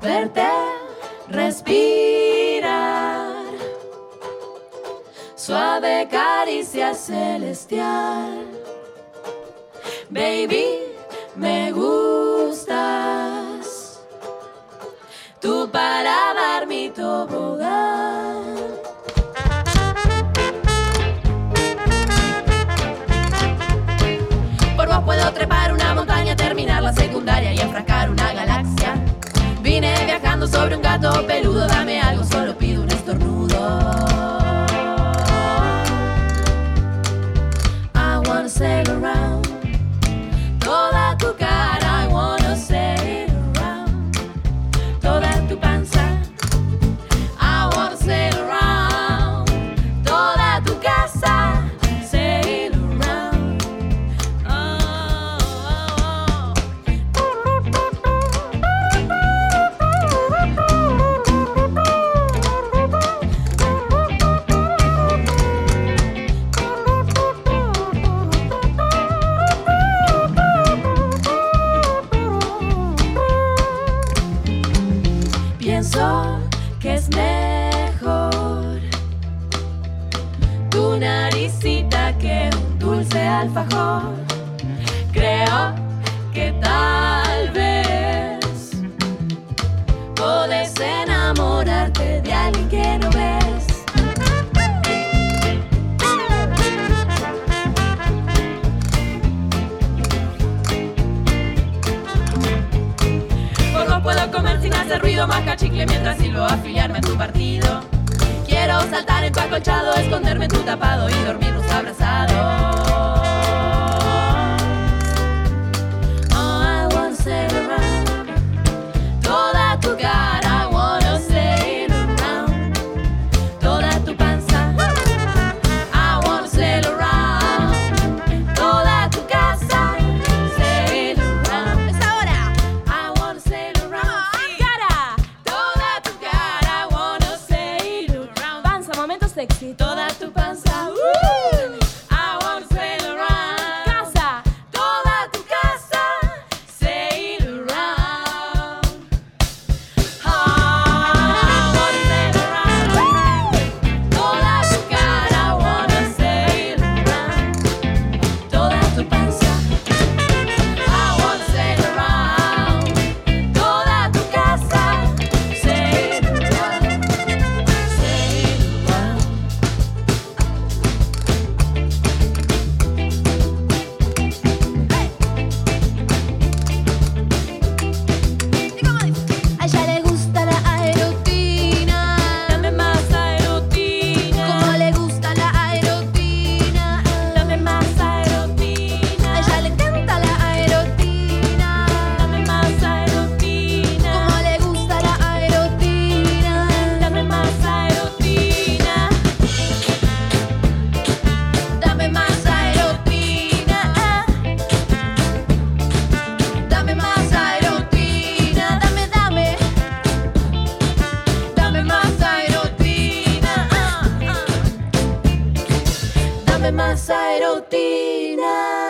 Verte, respirar, suave caricia celestial. Baby, me gustas. Tú para dar mi tobogán. trepar una montaña, terminar la secundaria y enfrascar una galaxia. Vine viajando sobre un gato peludo. que es mejor tu naricita que un dulce alfajor. Creo que tal. quiero chicle mientras silbo afiliarme a tu partido. Quiero saltar en tu acolchado, esconderme en tu tapado y dormirnos abrazados. éxito. Dame más aerotina.